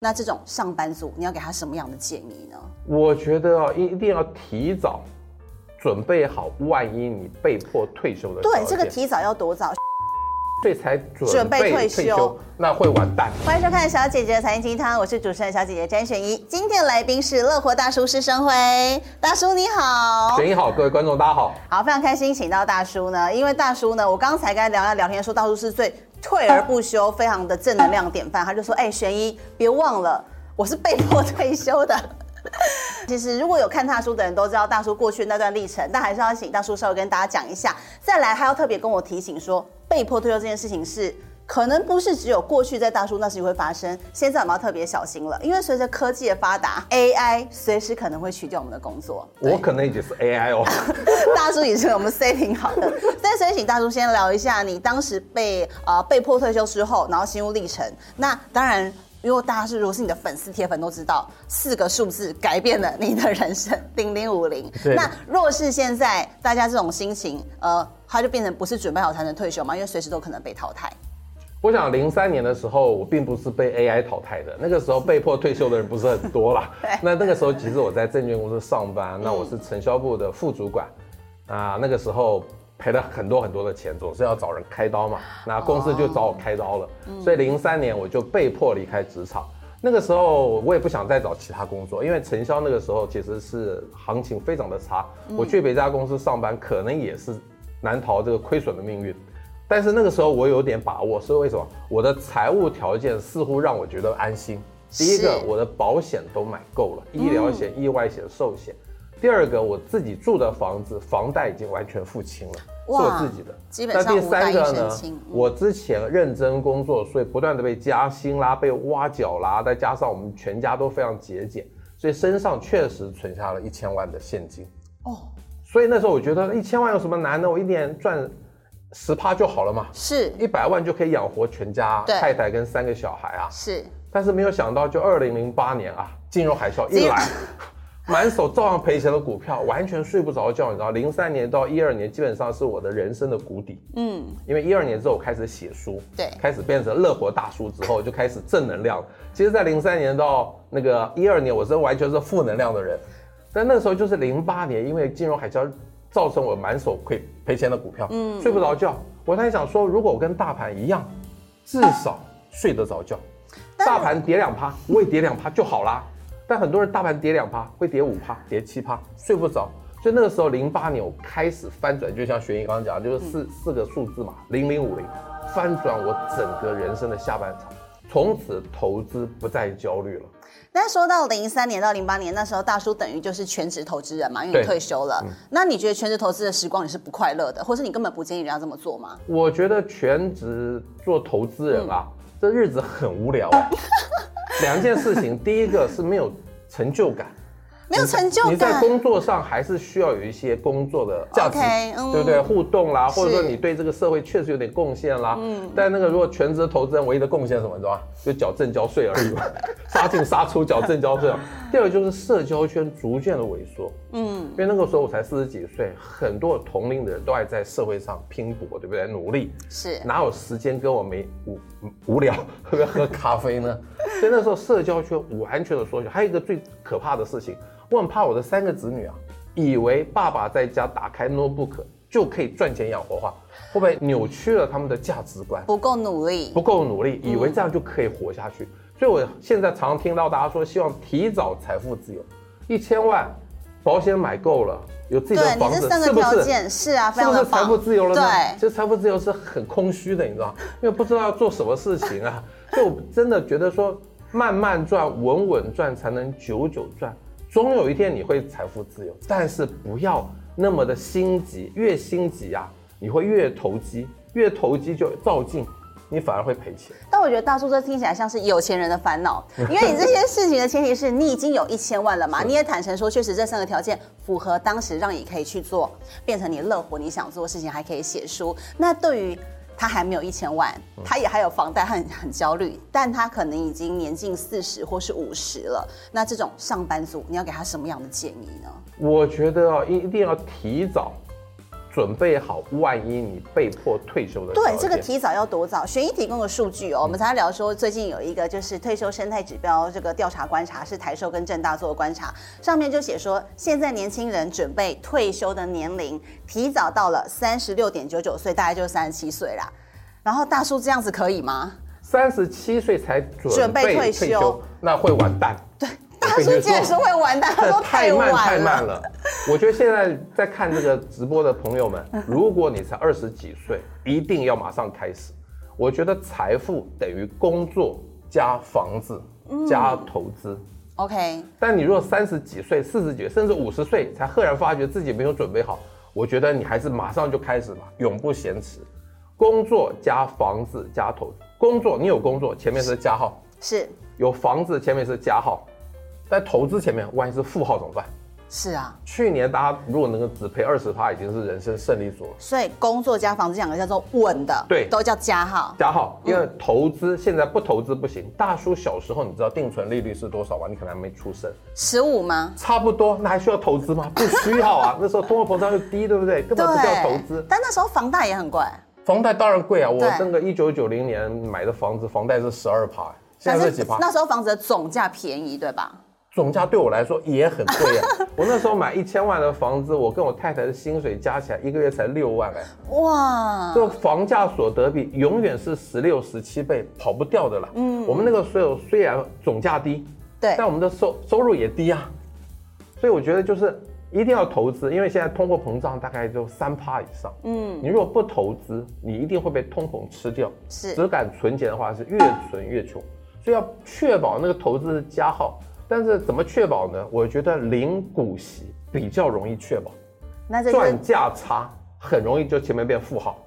那这种上班族，你要给他什么样的建议呢？我觉得啊，一定要提早准备好，万一你被迫退休的。对，这个提早要多早？所以才准备退休，那会完蛋。欢迎收看《小姐姐的财经鸡汤》，我是主持人小姐姐詹璇依。今天的来宾是乐活大叔施生辉，大叔你好。璇依好，各位观众大家好。好，非常开心请到大叔呢，因为大叔呢，我刚才跟他聊聊聊天说，大叔是最退而不休，非常的正能量典范。他就说，哎，玄一，别忘了，我是被迫退休的。其实如果有看大叔的人都知道大叔过去那段历程，但还是要请大叔稍微跟大家讲一下。再来，他要特别跟我提醒说，被迫退休这件事情是可能不是只有过去在大叔那时会发生，现在我们要特别小心了，因为随着科技的发达，AI 随时可能会取代我们的工作。我可能已经是 AI 哦，大叔也是我们 setting 好的。但所以请大叔先聊一下你当时被呃被迫退休之后，然后心路历程。那当然。因为大家是，如果是你的粉丝铁粉都知道，四个数字改变了你的人生，零零五零。那若是现在大家这种心情，呃，他就变成不是准备好才能退休吗？因为随时都可能被淘汰。我想零三年的时候，我并不是被 AI 淘汰的，那个时候 被迫退休的人不是很多啦。那那个时候其实我在证券公司上班，那我是承销部的副主管，啊，那个时候。赔了很多很多的钱，总是要找人开刀嘛。那公司就找我开刀了，哦、所以零三年我就被迫离开职场。那个时候我也不想再找其他工作，因为承销那个时候其实是行情非常的差。我去别家公司上班，可能也是难逃这个亏损的命运。但是那个时候我有点把握，所以为什么？我的财务条件似乎让我觉得安心。第一个，我的保险都买够了，医疗险、意外险、寿险。第二个，我自己住的房子房贷已经完全付清了，是我自己的。基本上那第三个呢？我之前认真工作，所以不断的被加薪啦，被挖角啦，再加上我们全家都非常节俭，所以身上确实存下了一千万的现金。哦，所以那时候我觉得一千万有什么难的？我一年赚十趴就好了嘛，是一百万就可以养活全家，太太跟三个小孩啊。是，但是没有想到，就二零零八年啊，金融海啸一来。满手照样赔钱的股票，完全睡不着觉，你知道？零三年到一二年，基本上是我的人生的谷底。嗯，因为一二年之后我开始写书，对，开始变成乐活大叔之后，就开始正能量。其实，在零三年到那个一二年，我是完全是负能量的人。但那时候就是零八年，因为金融海啸造成我满手亏赔钱的股票，嗯，睡不着觉。我在想说，如果我跟大盘一样，至少睡得着觉，大盘跌两趴，我也跌两趴就好啦。但很多人大盘跌两趴，会跌五趴，跌七趴，睡不着。所以那个时候，零八年我开始翻转，就像学英刚刚讲，就是四、嗯、四个数字嘛，零零五零，翻转我整个人生的下半场，从此投资不再焦虑了。那说到零三年到零八年，那时候大叔等于就是全职投资人嘛，因为你退休了。嗯、那你觉得全职投资的时光你是不快乐的，或是你根本不建议人家这么做吗？我觉得全职做投资人啊，嗯、这日子很无聊、欸。两件事情，第一个是没有成就感，没有成就感。你在工作上还是需要有一些工作的价值，okay, 嗯、对不对？互动啦，或者说你对这个社会确实有点贡献啦。嗯。但那个如果全职投资人唯一的贡献是什么，你知道吗？就缴正交税而已嘛，杀进杀出缴正交税。第二个就是社交圈逐渐的萎缩。嗯。因为那个时候我才四十几岁，很多同龄的人都还在社会上拼搏，对不对？努力。是。哪有时间跟我没无无聊，喝咖啡呢？所以那时候社交圈完全的缩小，还有一个最可怕的事情，我很怕我的三个子女啊，以为爸爸在家打开 notebook 就可以赚钱养活化，会不会扭曲了他们的价值观？不够努力，不够努力，以为这样就可以活下去。嗯、所以我现在常常听到大家说，希望提早财富自由，一千万保险买够了，有自己的房子，是不是？是啊，非常。是不是财富自由了呢？对，其实财富自由是很空虚的，你知道，因为不知道要做什么事情啊。就真的觉得说，慢慢赚，稳稳赚，才能久久赚。总有一天你会财富自由，但是不要那么的心急，越心急啊，你会越投机，越投机就照进，你反而会赔钱。但我觉得大叔这听起来像是有钱人的烦恼，因为你这些事情的前提是你已经有一千万了嘛，你也坦诚说，确实这三个条件符合当时让你可以去做，变成你乐活你想做的事情，还可以写书。那对于他还没有一千万，他也还有房贷，很很焦虑，但他可能已经年近四十或是五十了。那这种上班族，你要给他什么样的建议呢？我觉得啊，一一定要提早准备好万一你被迫退休的。对，这个提早要多早？璇依提供的数据哦，我们才聊说最近有一个就是退休生态指标这个调查观察，是台寿跟正大做的观察，上面就写说现在年轻人准备退休的年龄提早到了三十六点九九岁，大概就是三十七岁啦。然后大叔这样子可以吗？三十七岁才准备退休，那会完蛋。对。大叔竟然说会完蛋，他说太慢太慢了。我觉得现在在看这个直播的朋友们，如果你才二十几岁，一定要马上开始。我觉得财富等于工作加房子加投资。OK。但你如果三十几岁、四十几岁，甚至五十岁才赫然发觉自己没有准备好，我觉得你还是马上就开始吧，永不嫌迟。工作加房子加投资。工作你有工作，前面是加号；是。有房子，前面是加号。在投资前面，万一是负号怎么办？是啊，去年大家如果能够只赔二十趴，已经是人生胜利组了。所以工作加房子两个叫做稳的，对，都叫加号。加号，因为投资现在不投资不行。大叔小时候你知道定存利率是多少吗？你可能还没出生。十五吗？差不多，那还需要投资吗？不需要啊，那时候通货膨胀又低，对不对？根本不需要投资。但那时候房贷也很贵。房贷当然贵啊，我那个一九九零年买的房子，房贷是十二趴，现在是几趴？那时候房子的总价便宜，对吧？总价对我来说也很贵啊！我那时候买一千万的房子，我跟我太太的薪水加起来一个月才六万哎！哇！这个房价所得比永远是十六、十七倍，跑不掉的啦。嗯，我们那个所有虽然总价低，对，但我们的收收入也低啊。所以我觉得就是一定要投资，因为现在通货膨胀大概就三趴以上。嗯，你如果不投资，你一定会被通膨吃掉。是，只敢存钱的话是越存越穷，所以要确保那个投资是加号。但是怎么确保呢？我觉得零股息比较容易确保，那这赚价差很容易就前面变负号。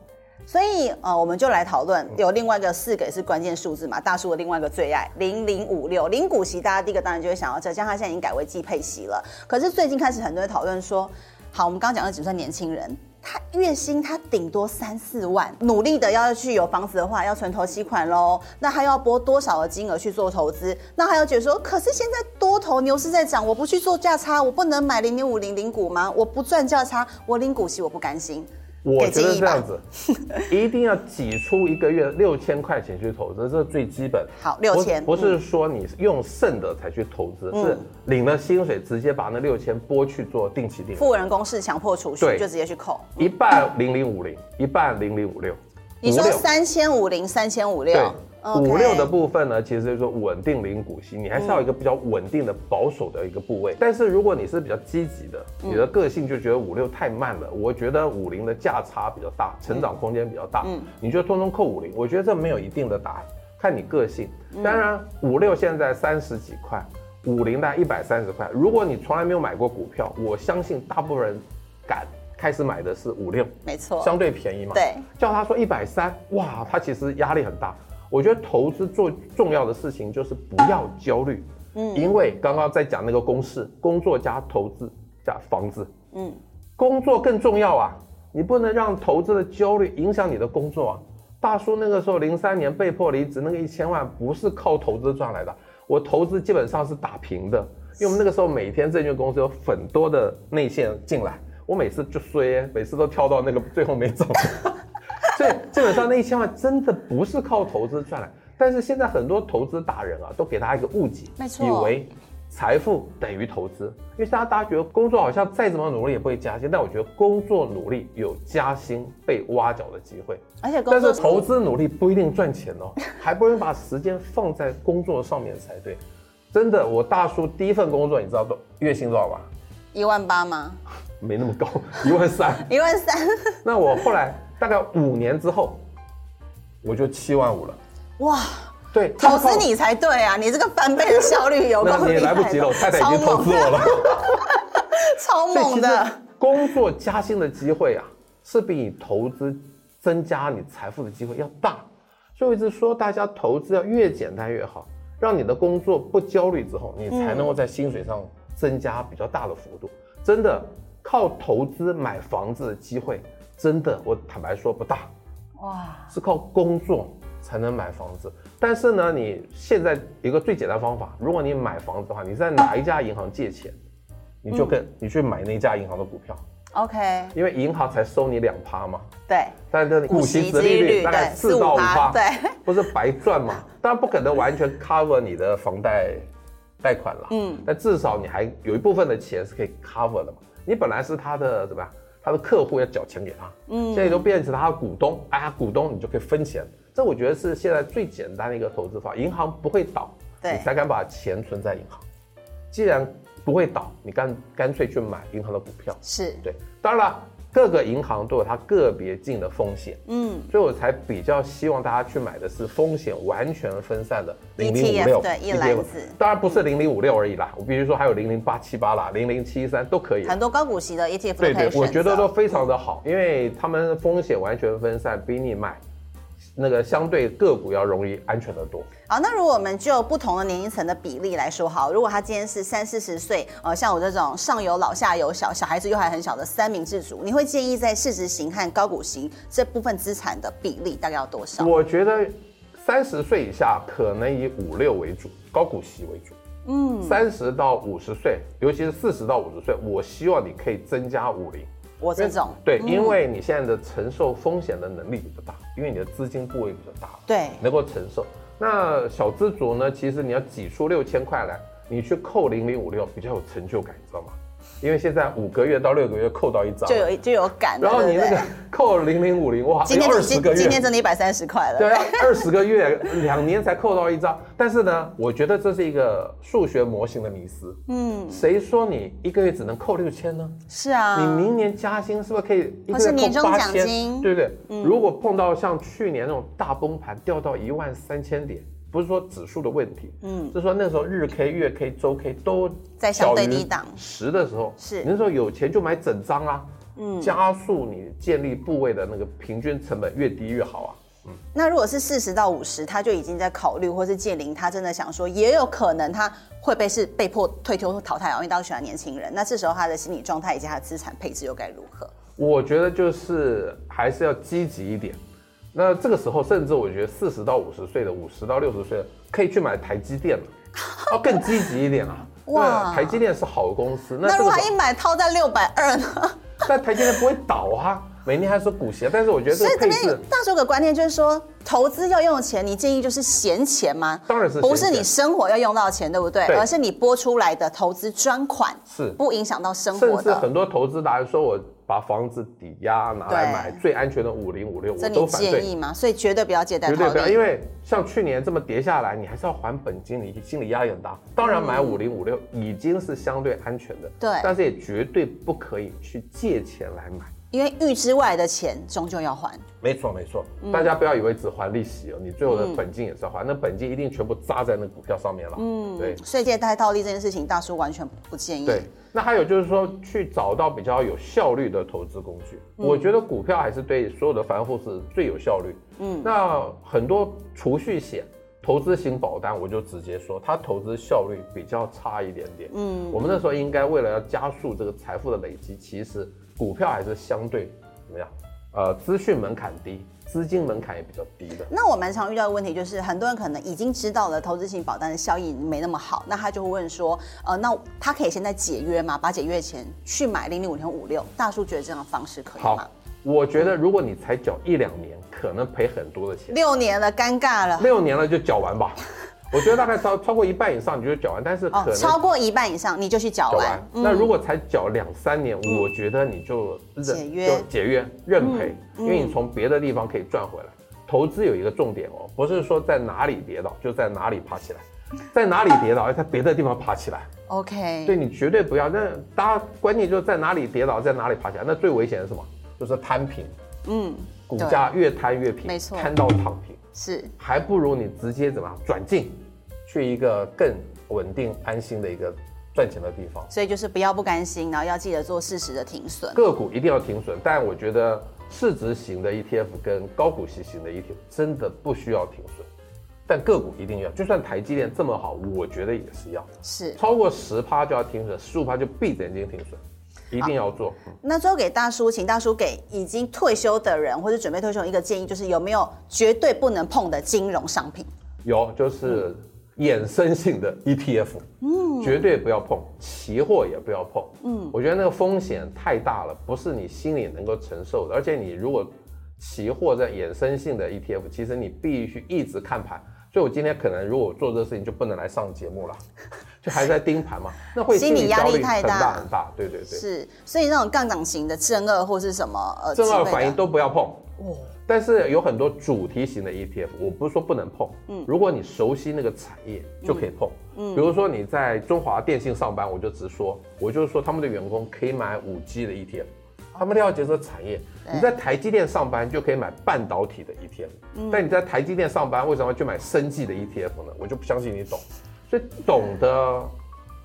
所以呃，我们就来讨论有另外一个四个也是关键数字嘛，大叔的另外一个最爱零零五六零股息，大家第一个当然就会想到这，像他现在已经改为季配息了。可是最近开始很多人讨论说，好，我们刚刚讲的只算年轻人。他月薪他顶多三四万，努力的要去有房子的话，要存投期款喽。那他要拨多少的金额去做投资？那还有觉得说，可是现在多头牛市在涨，我不去做价差，我不能买零零五零零股吗？我不赚价差，我领股息，我不甘心。我觉得这样子，一定要挤出一个月六千块钱去投资，这是最基本。好，六千不是说你用剩的才去投资，嗯、是领了薪水直接把那六千拨去做定期定额。富人公是强迫储蓄，就直接去扣。一半零零五零，一半零零五六。你说三千五零，三千五六。五六的部分呢，其实就是说稳定零股息，你还是要一个比较稳定的保守的一个部位。但是如果你是比较积极的，你的个性就觉得五六太慢了，我觉得五零的价差比较大，成长空间比较大，嗯，你就通通扣五零。我觉得这没有一定的答案，看你个性。当然五六现在三十几块，五零大概一百三十块。如果你从来没有买过股票，我相信大部分人敢开始买的是五六，没错，相对便宜嘛。对，叫他说一百三，哇，他其实压力很大。我觉得投资最重要的事情就是不要焦虑，嗯，因为刚刚在讲那个公式，工作加投资加房子，嗯，工作更重要啊，你不能让投资的焦虑影响你的工作啊。大叔那个时候零三年被迫离职，那个一千万不是靠投资赚来的，我投资基本上是打平的，因为我们那个时候每天证券公司有很多的内线进来，我每次就衰，每次都跳到那个最后没走。所以基本上那一千万真的不是靠投资赚来，但是现在很多投资达人啊，都给大家一个误解，没错，以为财富等于投资，因为大家大家觉得工作好像再怎么努力也不会加薪，但我觉得工作努力有加薪被挖角的机会，而且但是投资努力不一定赚钱哦，还不如把时间放在工作上面才对。真的，我大叔第一份工作你知道多月薪多少吧？一万八吗？没那么高，一万三。一万三。那我后来。大概五年之后，我就七万五了。哇，对，投资你才对啊！你这个翻倍的效率有够厉害。那你来不及了，我太太已经投资我了。超猛 的。工作加薪的机会啊，是比你投资增加你财富的机会要大。所以我一直说，大家投资要越简单越好，让你的工作不焦虑之后，你才能够在薪水上增加比较大的幅度。嗯、真的，靠投资买房子的机会。真的，我坦白说不大，哇，是靠工作才能买房子。但是呢，你现在一个最简单方法，如果你买房子的话，你在哪一家银行借钱，你就跟、嗯、你去买那家银行的股票，OK，因为银行才收你两趴嘛。对。但是股息折利率大概四到五趴，对，不是白赚嘛？当然不可能完全 cover 你的房贷贷款了。嗯。但至少你还有一部分的钱是可以 cover 的嘛？你本来是他的怎么样？他的客户要缴钱给他，嗯，现在都变成他的股东，哎呀，股东你就可以分钱。这我觉得是现在最简单的一个投资法，银行不会倒，对，你才敢把钱存在银行。既然不会倒，你干干脆去买银行的股票，是对。当然了。各个银行都有它个别进的风险，嗯，所以我才比较希望大家去买的是风险完全分散的零零五六，对，一篮子。当然不是零零五六而已啦，我比如说还有零零八七八啦，零零七三都可以。很多高股息的 ETF 对对，我觉得都非常的好，因为他们风险完全分散，比你买。那个相对个股要容易安全的多。好，那如果我们就不同的年龄层的比例来说，好，如果他今天是三四十岁，呃，像我这种上有老下有小，小孩子又还很小的三明治族，你会建议在市值型和高股型这部分资产的比例大概要多少？我觉得三十岁以下可能以五六为主，高股息为主。嗯，三十到五十岁，尤其是四十到五十岁，我希望你可以增加五零。我这种对，因为你现在的承受风险的能力比较大，因为你的资金部位比较大，对，能够承受。那小资族呢，其实你要挤出六千块来，你去扣零零五六比较有成就感，你知道吗？因为现在五个月到六个月扣到一张，就有就有感。然后你那个 扣零零五零，哇，今天二十个月，今天真的一百三十块了。对啊，二十个月，两年才扣到一张。但是呢，我觉得这是一个数学模型的迷思。嗯，谁说你一个月只能扣六千呢？是啊，你明年加薪是不是可以一个月扣八千？对不对？嗯，如果碰到像去年那种大崩盘，掉到一万三千点。不是说指数的问题，嗯，是说那时候日 K、月 K、周 K 都在相对低档十的时候，是，你那时候有钱就买整张啊，嗯，加速你建立部位的那个平均成本越低越好啊，嗯。那如果是四十到五十，他就已经在考虑，或是建林，他真的想说，也有可能他会被是被迫退休或淘汰啊，因为大家喜欢年轻人。那这时候他的心理状态以及他的资产配置又该如何？我觉得就是还是要积极一点。那这个时候，甚至我觉得四十到五十岁的，五十到六十岁的，可以去买台积电了，要更积极一点啊！哇，台积电是好公司。那如果他一买套在六百二呢？但台积电不会倒啊，每年还是股息啊。但是我觉得所以这边大叔有个观念就是说，投资要用钱，你建议就是闲钱吗？当然是，不是你生活要用到钱，对不对？对，而是你拨出来的投资专款，是不影响到生活的。甚至很多投资达人说我。把房子抵押拿来买最安全的五零五六，我都反对。建议吗？所以绝对不要借贷。绝对不要，因为像去年这么跌下来，你还是要还本金，你心理压力很大。当然买五零五六已经是相对安全的，对。但是也绝对不可以去借钱来买，因为预支外的钱终究要还。没错没错，嗯，大家不要以为只还利息哦，你最后的本金也是要还，嗯，那本金一定全部扎在那股票上面了。嗯，对。税借贷套利这件事情，大叔完全不建议。对。那还有就是说，去找到比较有效率的投资工具。嗯，我觉得股票还是对所有的散户是最有效率。嗯，那很多储蓄险、投资型保单，我就直接说，它投资效率比较差一点点。嗯，我们那时候应该为了要加速这个财富的累积，其实股票还是相对怎么样？呃，资讯门槛低。资金门槛也比较低的。那我蛮常遇到的问题就是，很多人可能已经知道了投资型保单的效益没那么好，那他就会问说，呃，那他可以现在解约吗？把解约钱去买零零五零五六？大叔觉得这样的方式可以吗？好，我觉得如果你才缴一两年，可能赔很多的钱。六年了，尴尬了。六年了就缴完吧。我觉得大概超超过一半以上你就缴完，但是可能、哦、超过一半以上你就去缴完。完嗯、那如果才缴两三年、嗯，我觉得你就解约解约认赔、嗯，因为你从别的地方可以赚回来。投资有一个重点哦，不是说在哪里跌倒就在哪里爬起来，在哪里跌倒要在别的地方爬起来。OK，对，你绝对不要。那大家关键就是在哪里跌倒在哪里爬起来，那最危险的是什么？就是摊平。嗯，股价越摊越平，没错，摊到躺平是，还不如你直接怎么样转进。去一个更稳定、安心的一个赚钱的地方，所以就是不要不甘心，然后要记得做适时的停损。个股一定要停损，但我觉得市值型的 ETF 跟高股息型的 ETF 真的不需要停损，但个股一定要。就算台积电这么好，我觉得也是要，是超过十趴就要停损，十五趴就闭着眼睛停损，一定要做。那最后给大叔，请大叔给已经退休的人或者准备退休一个建议，就是有没有绝对不能碰的金融商品？有，就是。衍生性的 ETF，嗯，绝对不要碰，期货也不要碰。嗯，我觉得那个风险太大了，不是你心里能够承受的。而且你如果期货在衍生性的 ETF，其实你必须一直看盘。所以我今天可能如果做这个事情，就不能来上节目了，就还在盯盘嘛，那会心理压力太大很大。对对对，是。所以那种杠杆型的正二或是什么呃正二反应都不要碰。哦。但是有很多主题型的 ETF，我不是说不能碰，嗯，如果你熟悉那个产业就可以碰，嗯，比如说你在中华电信上班，我就直说，我就是说他们的员工可以买五 G 的 ETF，他们了解这个产业。你在台积电上班就可以买半导体的 ETF，但你在台积电上班为什么要去买生技的 ETF 呢？我就不相信你懂，所以懂的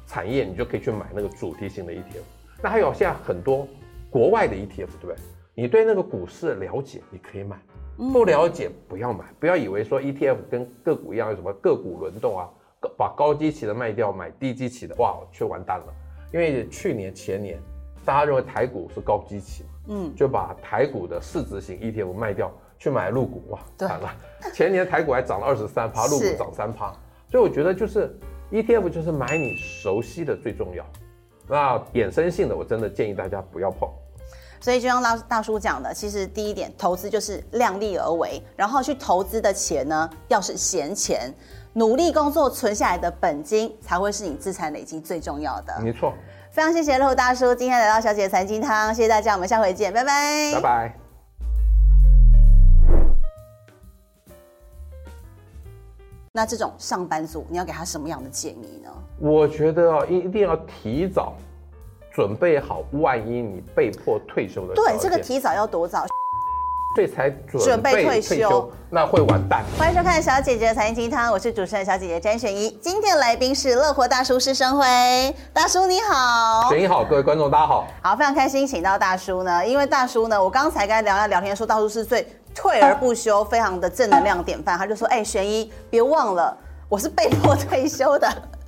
产业你就可以去买那个主题型的 ETF。那还有现在很多国外的 ETF，对不对？你对那个股市了解，你可以买；不了解不要买。不要以为说 ETF 跟个股一样，有什么个股轮动啊，把高基期的卖掉，买低基期的，哇，却完蛋了。因为去年前年，大家认为台股是高基期嘛，嗯，就把台股的市值型 ETF 卖掉，去买陆股，哇，惨了。前年台股还涨了二十三趴，陆股涨三趴。所以我觉得就是 ETF 就是买你熟悉的最重要。那衍生性的，我真的建议大家不要碰。所以就像大大叔讲的，其实第一点，投资就是量力而为，然后去投资的钱呢，要是闲钱，努力工作存下来的本金，才会是你资产累积最重要的。没错。非常谢谢陆大叔今天来到小姐的财经汤，谢谢大家，我们下回见，拜拜。拜拜。那这种上班族，你要给他什么样的建议呢？我觉得啊，一一定要提早。准备好，万一你被迫退休的时候。对，这个提早要多早？所以才准备退休，那会完蛋。欢迎收看《小姐姐的财经鸡汤》，我是主持人小姐姐詹璇一。今天的来宾是乐活大叔施生辉，大叔你好。璇依好，各位观众大家好。好，非常开心请到大叔呢，因为大叔呢，我刚才跟他聊聊天说，大叔是最退而不休，非常的正能量典范。他就说：“哎、欸，璇依，别忘了，我是被迫退休的。”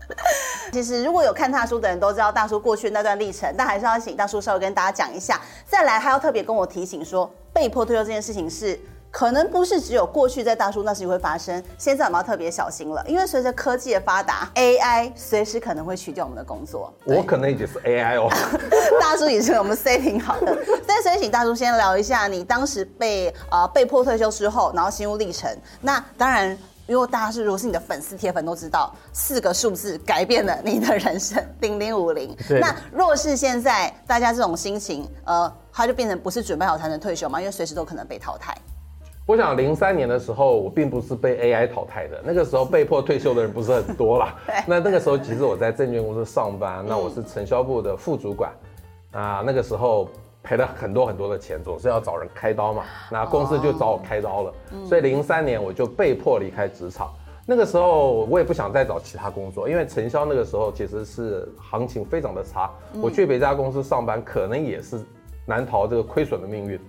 其实如果有看大叔的人都知道大叔过去那段历程，但还是要请大叔稍微跟大家讲一下。再来，还要特别跟我提醒说，被迫退休这件事情是可能不是只有过去在大叔那时会发生，现在我们要特别小心了，因为随着科技的发达，AI 随时可能会取掉我们的工作。我可能已经是 AI 哦，大叔也是我们 setting 好的。但所以请大叔先聊一下你当时被呃被迫退休之后，然后心路历程。那当然。如果大家是如果是你的粉丝铁粉都知道，四个数字改变了你的人生，零零五零。那若是现在大家这种心情，呃，他就变成不是准备好才能退休嘛？因为随时都可能被淘汰。我想零三年的时候，我并不是被 AI 淘汰的，那个时候被迫退休的人不是很多啦。那那个时候其实我在证券公司上班，那我是承销部的副主管，啊，那个时候。赔了很多很多的钱，总是要找人开刀嘛。那公司就找我开刀了，所以零三年我就被迫离开职场。那个时候我也不想再找其他工作，因为承销那个时候其实是行情非常的差。我去别家公司上班，可能也是难逃这个亏损的命运。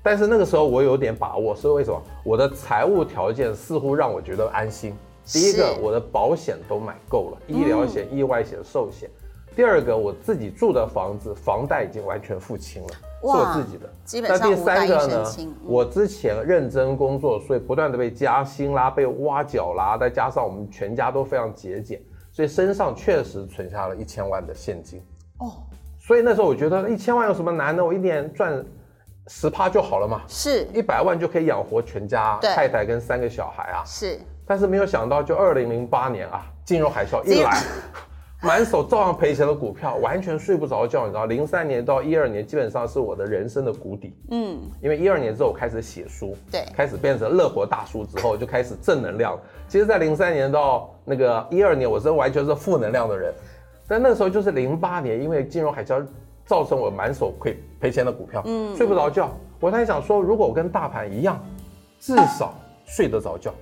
但是那个时候我有点把握，是为什么？我的财务条件似乎让我觉得安心。第一个，我的保险都买够了，医疗险、意外险、寿险。第二个，我自己住的房子房贷已经完全付清了。是我自己的，基本上那第三个呢？我之前认真工作，所以不断的被加薪啦，被挖角啦，再加上我们全家都非常节俭，所以身上确实存下了一千万的现金。哦，所以那时候我觉得一千万有什么难的？我一年赚十趴就好了嘛，是一百万就可以养活全家，太太跟三个小孩啊。是，但是没有想到，就二零零八年啊，金融海啸一来。满手照样赔钱的股票，完全睡不着觉，你知道？零三年到一二年，基本上是我的人生的谷底。嗯，因为一二年之后我开始写书，对，开始变成乐活大叔之后，就开始正能量。其实，在零三年到那个一二年，我是完全是负能量的人。但那个时候就是零八年，因为金融海啸造成我满手亏赔钱的股票，嗯，睡不着觉。我在想说，如果我跟大盘一样，至少睡得着觉，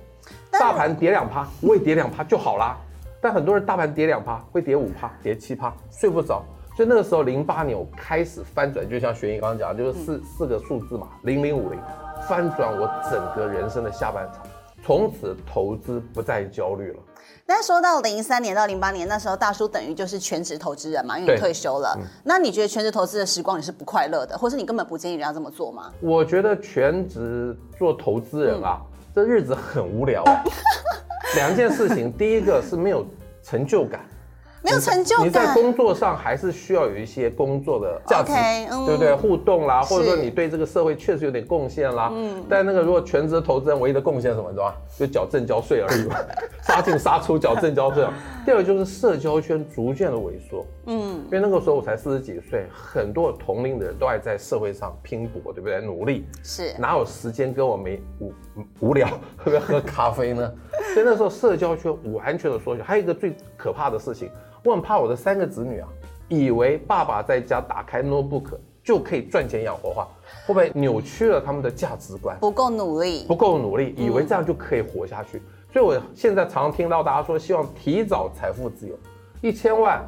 大盘跌两趴，我也跌两趴就好啦。但很多人大盘跌两趴，会跌五趴，跌七趴，睡不着。所以那个时候，零八年我开始翻转，就像璇依刚刚讲，就是四四个数字嘛，零零五零，翻转我整个人生的下半场，从此投资不再焦虑了。那说到零三年到零八年，那时候大叔等于就是全职投资人嘛，因为你退休了。那你觉得全职投资的时光你是不快乐的，或是你根本不建议人家这么做吗？我觉得全职做投资人啊，嗯、这日子很无聊、欸。两件事情，第一个是没有成就感，没有成就感。你在工作上还是需要有一些工作的价值，okay, 嗯、对不对？互动啦，或者说你对这个社会确实有点贡献啦。嗯。但那个如果全职投资人唯一的贡献是什么，你知道吗？就缴正交税而已嘛，杀进杀出缴正交税。第二个就是社交圈逐渐的萎缩。嗯。因为那个时候我才四十几岁，很多同龄的人都还在社会上拼搏，对不对？努力。是。哪有时间跟我没无无聊，会不会喝咖啡呢？所以那时候社交圈完全的缩小。还有一个最可怕的事情。我很怕我的三个子女啊，以为爸爸在家打开 notebook 就可以赚钱养活化，会不会扭曲了他们的价值观？不够努力，不够努力，以为这样就可以活下去。嗯、所以我现在常常听到大家说，希望提早财富自由，一千万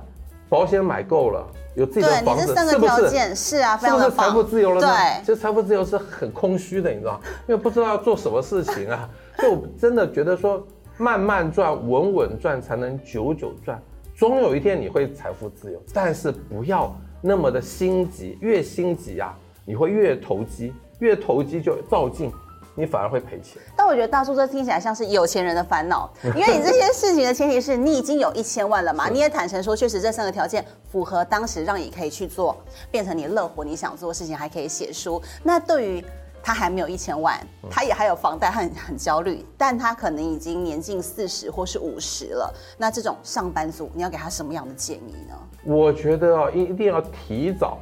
保险买够了，有自己的房子，是不是？是啊，是不是财富自由了呢？对，其实财富自由是很空虚的，你知道，因为不知道要做什么事情啊。就真的觉得说，慢慢赚，稳稳赚，才能久久赚。总有一天你会财富自由，但是不要那么的心急，越心急啊，你会越投机，越投机就照进，你反而会赔钱。但我觉得大叔这听起来像是有钱人的烦恼，因为你这些事情的前提是你已经有一千万了嘛，你也坦诚说，确实这三个条件符合当时让你可以去做，变成你乐活你想做的事情，还可以写书。那对于他还没有一千万，他也还有房贷，很很焦虑，但他可能已经年近四十或是五十了。那这种上班族，你要给他什么样的建议呢？我觉得啊，一定要提早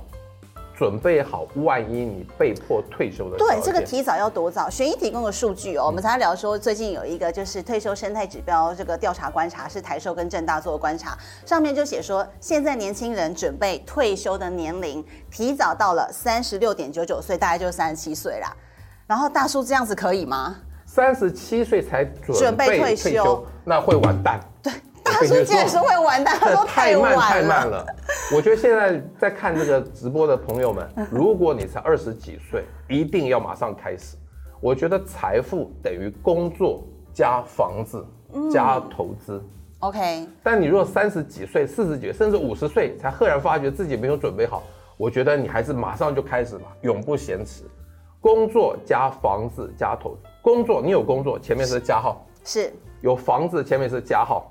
准备好，万一你被迫退休的。对，这个提早要多早？璇依提供的数据哦，我们才聊说，最近有一个就是退休生态指标这个调查观察，是台寿跟正大做的观察，上面就写说，现在年轻人准备退休的年龄提早到了三十六点九九岁，大概就三十七岁啦。然后大叔这样子可以吗？三十七岁才准备退休，退休那会完蛋。对，大叔竟然说 会完蛋，他说太慢太慢了。我觉得现在在看这个直播的朋友们，如果你才二十几岁，一定要马上开始。我觉得财富等于工作加房子加投资。嗯、OK。但你如果三十几岁、四十几岁，甚至五十岁才赫然发觉自己没有准备好，我觉得你还是马上就开始吧，永不嫌迟。工作加房子加投资，工作你有工作前面是加号，是有房子前面是加号，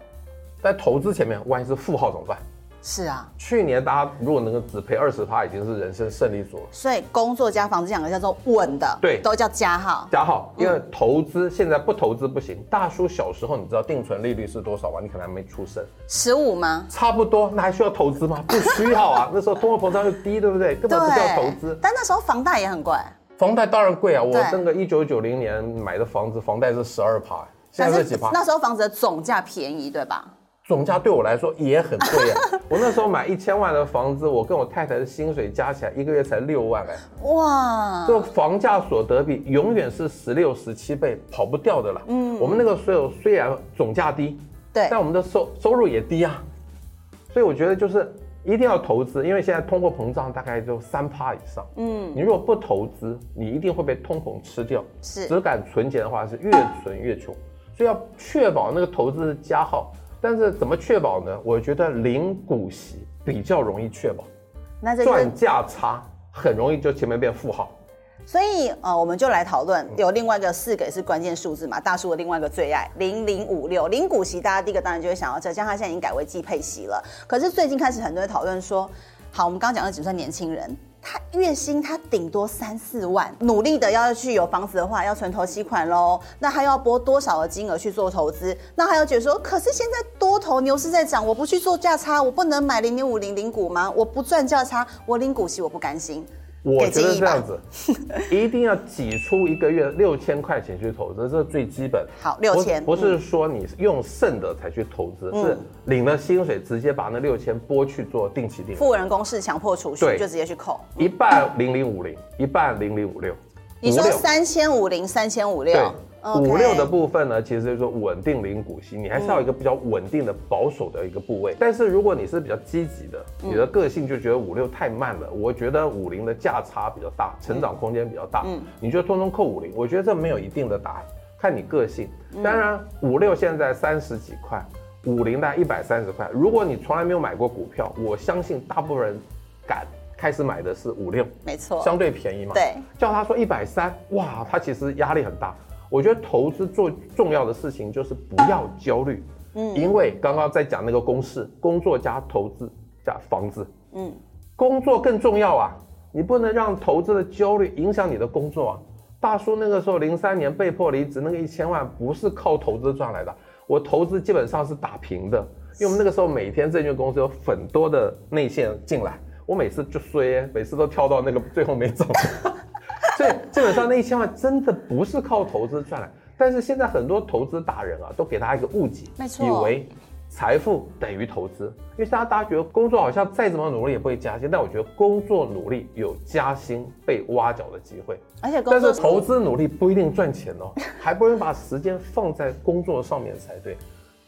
但投资前面万一是负号怎么办？是啊，去年大家如果能够只赔二十趴，已经是人生胜利组了。所以工作加房子两个叫做稳的，对，都叫加号。加号，因为投资现在不投资不行。大叔小时候你知道定存利率是多少吗？你可能还没出生。十五吗？差不多，那还需要投资吗？不需要啊，那时候通货膨胀又低，对不对？根本不需要投资。但那时候房贷也很贵。房贷当然贵啊！我那个一九九零年买的房子，房贷是十二趴，现在是几趴？那时候房子的总价便宜，对吧？总价对我来说也很贵啊！我那时候买一千万的房子，我跟我太太的薪水加起来一个月才六万哎！哇！这房价所得比永远是十六、十七倍，跑不掉的了。嗯，我们那个时候虽然总价低，对，但我们的收收入也低啊，所以我觉得就是。一定要投资，因为现在通货膨胀大概就三趴以上。嗯，你如果不投资，你一定会被通膨吃掉。是，只敢存钱的话，是越存越穷。所以要确保那个投资的加号，但是怎么确保呢？我觉得零股息比较容易确保，那这赚价差很容易就前面变负号。所以，呃，我们就来讨论，有另外一个四个也是关键数字嘛，大叔的另外一个最爱零零五六零股息，大家第一个当然就会想到这，像它现在已经改为季配息了。可是最近开始很多人讨论说，好，我们刚刚讲的只算年轻人，他月薪他顶多三四万，努力的要去有房子的话，要存头期款喽，那他要拨多少的金额去做投资？那还有觉得说，可是现在多头牛市在涨，我不去做价差，我不能买零零五零零股吗？我不赚价差，我领股息我不甘心。我觉得这样子，一定要挤出一个月六千块钱去投资，这是最基本。好，六千不是说你用剩的才去投资，嗯、是领了薪水直接把那六千拨去做定期定额。富人公式强迫储蓄，就直接去扣。一半零零五零，一半零零五六。你说三千五零，三千五六。五六的部分呢，其实就是说稳定零股息，你还是要一个比较稳定的保守的一个部位。但是如果你是比较积极的，你的个性就觉得五六太慢了，我觉得五零的价差比较大，成长空间比较大，你就通通扣五零。我觉得这没有一定的答案，看你个性。当然五六现在三十几块，五零大概一百三十块。如果你从来没有买过股票，我相信大部分人敢开始买的是五六，没错，相对便宜嘛。对，叫他说一百三，哇，他其实压力很大。我觉得投资最重要的事情就是不要焦虑，嗯，因为刚刚在讲那个公式，工作加投资加房子，嗯，工作更重要啊，你不能让投资的焦虑影响你的工作啊。大叔那个时候零三年被迫离职，那个一千万不是靠投资赚来的，我投资基本上是打平的，因为我们那个时候每天证券公司有很多的内线进来，我每次就衰，每次都跳到那个最后没走，所以基本上那一千万真的不是靠投资赚来，但是现在很多投资达人啊，都给大家一个误解，没错，以为。财富等于投资，因为大家大家觉得工作好像再怎么努力也不会加薪，但我觉得工作努力有加薪被挖角的机会，而且但是投资努力不一定赚钱哦，还不能把时间放在工作上面才对。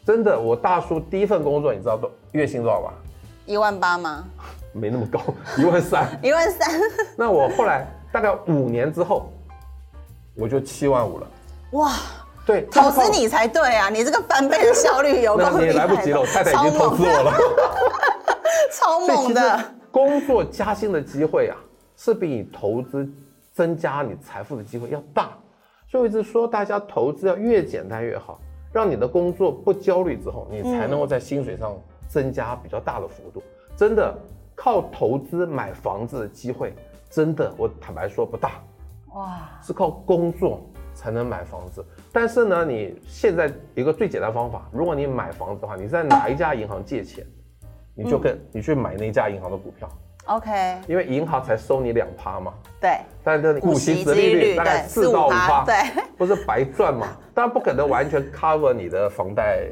真的，我大叔第一份工作你知道多月薪多少吗？一万八吗？没那么高，一万三。一万三。那我后来大概五年之后，我就七万五了。哇。对，投资你才对啊！你这个翻倍的效率有够厉害。你来不及了，我太太已经投资我了。超猛的。工作加薪的机会啊，是比你投资增加你财富的机会要大。所以我一直说，大家投资要越简单越好，让你的工作不焦虑之后，你才能够在薪水上增加比较大的幅度。嗯、真的，靠投资买房子的机会，真的，我坦白说不大。哇，是靠工作。才能买房子，但是呢，你现在一个最简单方法，如果你买房子的话，你在哪一家银行借钱，你就跟你去买那家银行的股票，OK，因为银行才收你两趴嘛，对，但是股息折利率大概四到五趴，对，不是白赚嘛？当然不可能完全 cover 你的房贷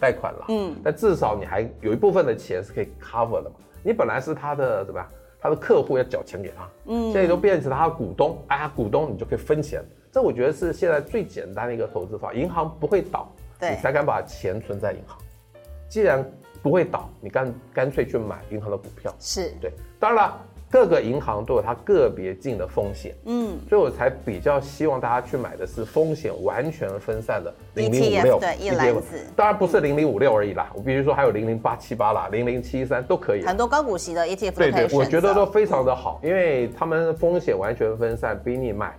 贷款了，嗯，但至少你还有一部分的钱是可以 cover 的嘛？你本来是他的怎么样？他的客户要缴钱给他，嗯，现在都变成他的股东，哎呀，股东你就可以分钱。这我觉得是现在最简单的一个投资法，银行不会倒，对，你才敢把钱存在银行。既然不会倒，你干干脆去买银行的股票，是对。当然了，各个银行都有它个别进的风险，嗯，所以我才比较希望大家去买的是风险完全分散的零零五六，的，一篮子。当然不是零零五六而已啦，我必须说还有零零八七八啦，零零七三都可以。很多高股息的 ETF，对对，我觉得都非常的好，因为他们风险完全分散，比你买。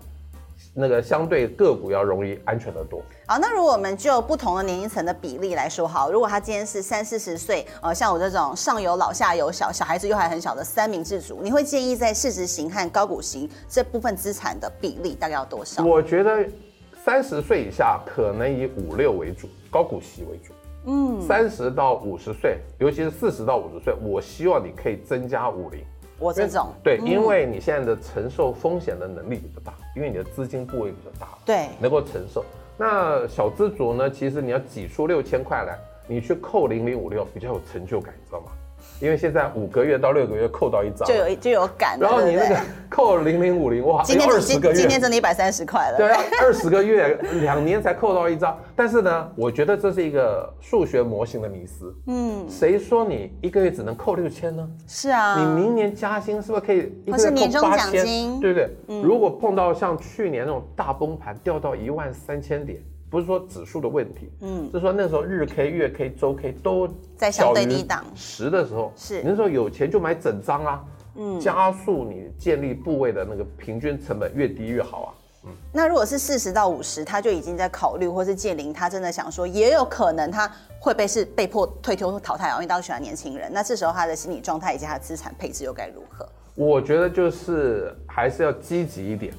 那个相对个股要容易安全得多。好，那如果我们就不同的年龄层的比例来说，好，如果他今天是三四十岁，呃，像我这种上有老下有小，小孩子又还很小的三明治族，你会建议在市值型和高股型这部分资产的比例大概要多少？我觉得三十岁以下可能以五六为主，高股息为主。嗯，三十到五十岁，尤其是四十到五十岁，我希望你可以增加五零。我这种对，因为你现在的承受风险的能力比较大，因为你的资金部位比较大，对，能够承受。那小资族呢，其实你要挤出六千块来，你去扣零零五六比较有成就感，你知道吗？因为现在五个月到六个月扣到一张，就有就有感。然后你那个扣零零五零哇，今天二十个月，今天真的一百三十块了。对啊，二十个月两年才扣到一张。但是呢，我觉得这是一个数学模型的迷思。嗯，谁说你一个月只能扣六千呢？是啊，你明年加薪是不是可以一个月扣八千？对不对？嗯，如果碰到像去年那种大崩盘，掉到一万三千点。不是说指数的问题，嗯，就是说那时候日 K、月 K、周 K 都在相对低档十的时候，是你那时候有钱就买整张啊，嗯，加速你建立部位的那个平均成本越低越好啊，嗯。那如果是四十到五十，他就已经在考虑，或是建林，他真的想说，也有可能他会被是被迫退休或淘汰啊，因为当时喜欢年轻人。那这时候他的心理状态以及他的资产配置又该如何？我觉得就是还是要积极一点。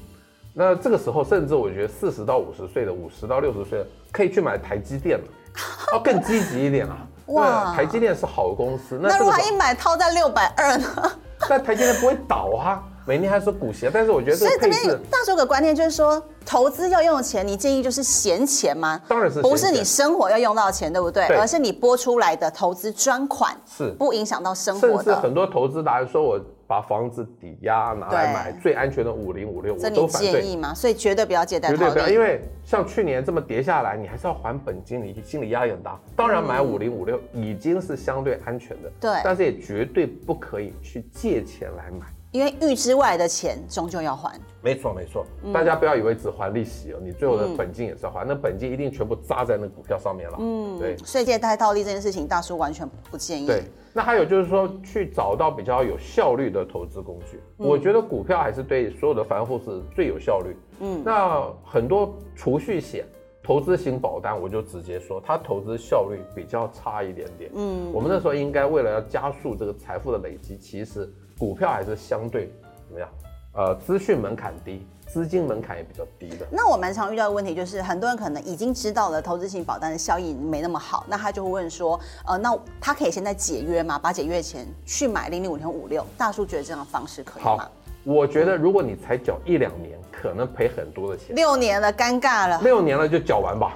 那这个时候，甚至我觉得四十到五十岁的，五十到六十岁的，可以去买台积电了，要更积极一点啊！哇，台积电是好公司。那如果他一买套在六百二呢？但台积电不会倒啊，每年还说股息啊。但是我觉得，所以这边大叔的观念就是说，投资要用钱，你建议就是闲钱吗？当然是，不是你生活要用到钱，对不对？对，而是你拨出来的投资专款，是不影响到生活的。甚至很多投资达人说我。把房子抵押拿来买最安全的五零五六，我都反对。建议吗？所以绝对不要借贷。绝对不要，因为像去年这么跌下来，你还是要还本金，你心理压力很大。当然买五零五六已经是相对安全的，对。但是也绝对不可以去借钱来买，因为预支外的钱终究要还。没错没错，嗯，大家不要以为只还利息哦，你最后的本金也是要还，嗯，那本金一定全部扎在那股票上面了。嗯，对。所以借贷套利这件事情，大叔完全不建议。对。那还有就是说，去找到比较有效率的投资工具。嗯，我觉得股票还是对所有的凡户是最有效率。嗯，那很多储蓄险、投资型保单，我就直接说，它投资效率比较差一点点。嗯，我们那时候应该为了要加速这个财富的累积，其实股票还是相对怎么样？呃，资讯门槛低，资金门槛也比较低的。那我蛮常遇到的问题就是，很多人可能已经知道了投资型保单的效益没那么好，那他就会问说，呃，那他可以现在解约吗？把解约钱去买零零五零五六？大叔觉得这样的方式可以吗？好，我觉得如果你才缴一两年。可能赔很多的钱，六年了，尴尬了。六年了就缴完吧，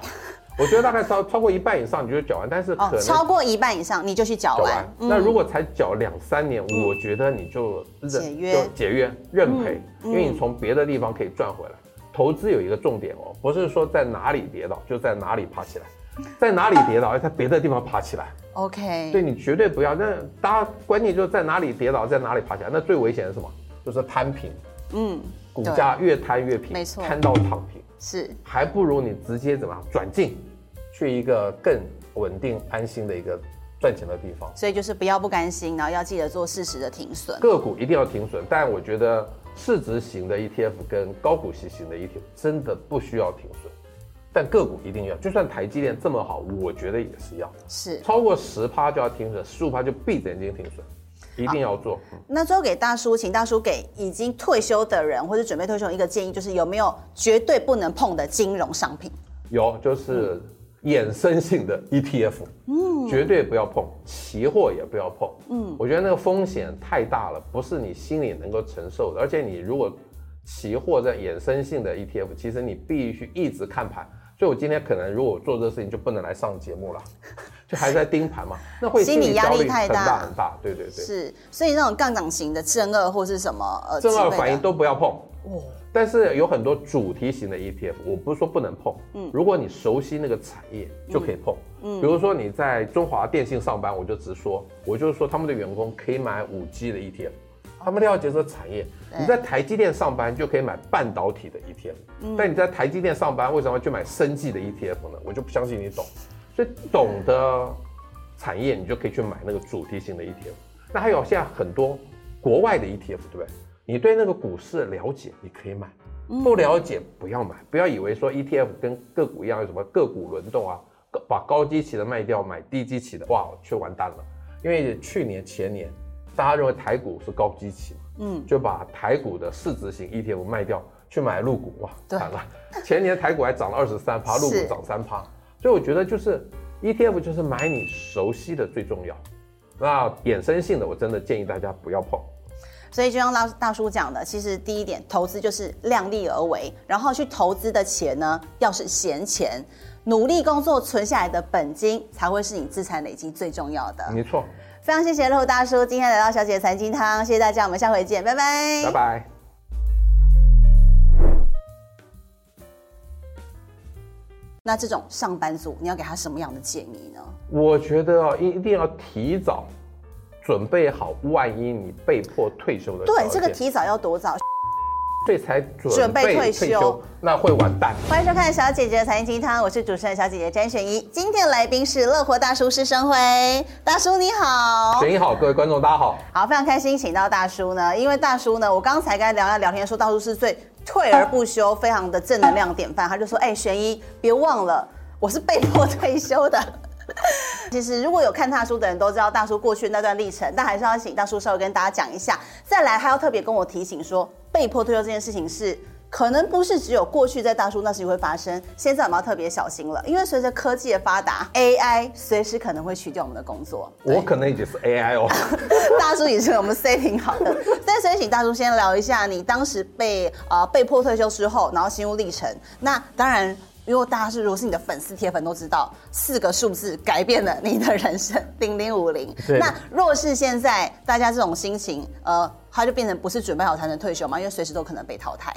我觉得大概超超过一半以上你就缴完，但是可能、哦、超过一半以上你就去缴完。完嗯、那如果才缴两三年，嗯、我觉得你就解约，解约认赔，嗯、因为你从别的地方可以赚回来。嗯、投资有一个重点哦，不是说在哪里跌倒就在哪里爬起来，在哪里跌倒要 在别的地方爬起来。OK，对，你绝对不要。那大家关键就是在哪里跌倒在哪里爬起来，那最危险的是什么？就是摊平。嗯。股价越摊越平，没错，摊到躺平是，还不如你直接怎么样转进，去一个更稳定安心的一个赚钱的地方。所以就是不要不甘心，然后要记得做适时的停损。个股一定要停损，但我觉得市值型的 ETF 跟高股息型的 ETF 真的不需要停损，但个股一定要。就算台积电这么好，我觉得也是要，是超过十趴就要停损，十五趴就闭着眼睛停损。一定要做。那最后给大叔，请大叔给已经退休的人或者准备退休一个建议，就是有没有绝对不能碰的金融商品？有，就是衍生性的 ETF，嗯，绝对不要碰，期货也不要碰，嗯，我觉得那个风险太大了，不是你心里能够承受的。而且你如果期货在衍生性的 ETF，其实你必须一直看盘。所以我今天可能如果做这个事情，就不能来上节目了。就还在盯盘嘛，那会心理压力太大很大，对对对，是，所以那种杠杆型的正二或是什么呃正二反应都不要碰哦。但是有很多主题型的 ETF，我不是说不能碰，嗯，如果你熟悉那个产业就可以碰，嗯，比如说你在中华电信上班，我就直说，我就是说他们的员工可以买五 G 的 ETF，他们了解这个产业。你在台积电上班就可以买半导体的 ETF，但你在台积电上班为什么要去买生技的 ETF 呢？我就不相信你懂。所以懂得产业，你就可以去买那个主题型的 ETF。那还有现在很多国外的 ETF，对不对？你对那个股市了解，你可以买；不了解不要买。不要以为说 ETF 跟个股一样，有什么个股轮动啊，把高基期的卖掉，买低基期的，哇，却完蛋了。因为去年前年大家认为台股是高基期嘛，嗯，就把台股的市值型 ETF 卖掉，去买入股，哇，惨了。前年台股还涨了二十三趴，入股涨三趴。所以我觉得就是 ETF 就是买你熟悉的最重要，那衍生性的我真的建议大家不要碰。所以就像大大叔讲的，其实第一点投资就是量力而为，然后去投资的钱呢，要是闲钱，努力工作存下来的本金才会是你资产累积最重要的。没错。非常谢谢乐活大叔今天来到小姐的财经汤，谢谢大家，我们下回见，拜拜。拜拜。那这种上班族，你要给他什么样的建议呢？我觉得啊，一定要提早准备好，万一你被迫退休的。对，这个提早要多早？这才准备退休，那会完蛋。欢迎收看《小姐姐的财经鸡汤》，我是主持人小姐姐詹璇一。今天的来宾是乐活大叔施生辉，大叔你好。璇依好，各位观众大家好。好，非常开心请到大叔呢，因为大叔呢，我刚才跟他聊聊聊天说，大叔是最。退而不休，非常的正能量典范。他就说：“哎、欸，璇依，别忘了，我是被迫退休的。”其实如果有看大叔的人都知道大叔过去那段历程，但还是要请大叔稍微跟大家讲一下。再来，他要特别跟我提醒说，被迫退休这件事情是。可能不是只有过去在大叔那时会发生，现在我们要特别小心了，因为随着科技的发达，AI 随时可能会取代我们的工作。我可能已经是 AI 哦，大叔也是我们 setting 好的。但所以请大叔先聊一下你当时被呃被迫退休之后，然后心路历程。那当然，因为大家是如果是你的粉丝铁粉都知道，四个数字改变了你的人生，零零五零。那若是现在大家这种心情，呃，他就变成不是准备好才能退休嘛？因为随时都可能被淘汰。